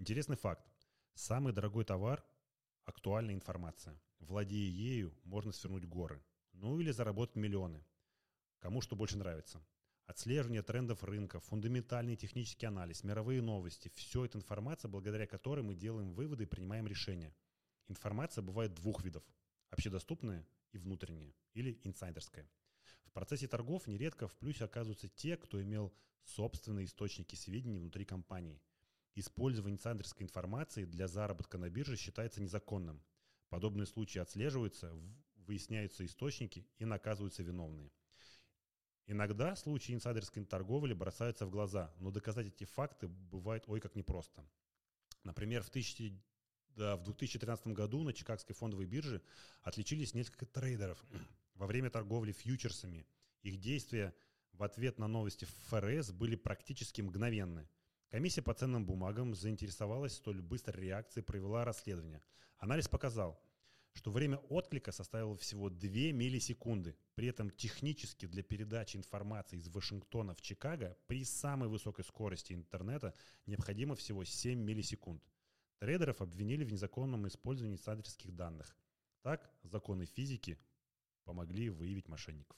Интересный факт. Самый дорогой товар – актуальная информация. Владея ею, можно свернуть горы. Ну или заработать миллионы. Кому что больше нравится. Отслеживание трендов рынка, фундаментальный технический анализ, мировые новости – все это информация, благодаря которой мы делаем выводы и принимаем решения. Информация бывает двух видов – общедоступная и внутренняя, или инсайдерская. В процессе торгов нередко в плюсе оказываются те, кто имел собственные источники сведений внутри компании. Использование инсайдерской информации для заработка на бирже считается незаконным. Подобные случаи отслеживаются, выясняются источники и наказываются виновные. Иногда случаи инсайдерской торговли бросаются в глаза, но доказать эти факты бывает ой как непросто. Например, в, 1000, да, в 2013 году на Чикагской фондовой бирже отличились несколько трейдеров во время торговли фьючерсами. Их действия в ответ на новости ФРС были практически мгновенны. Комиссия по ценным бумагам заинтересовалась столь быстрой реакцией, провела расследование. Анализ показал, что время отклика составило всего 2 миллисекунды. При этом технически для передачи информации из Вашингтона в Чикаго при самой высокой скорости интернета необходимо всего 7 миллисекунд. Трейдеров обвинили в незаконном использовании адресских данных. Так, законы физики помогли выявить мошенников.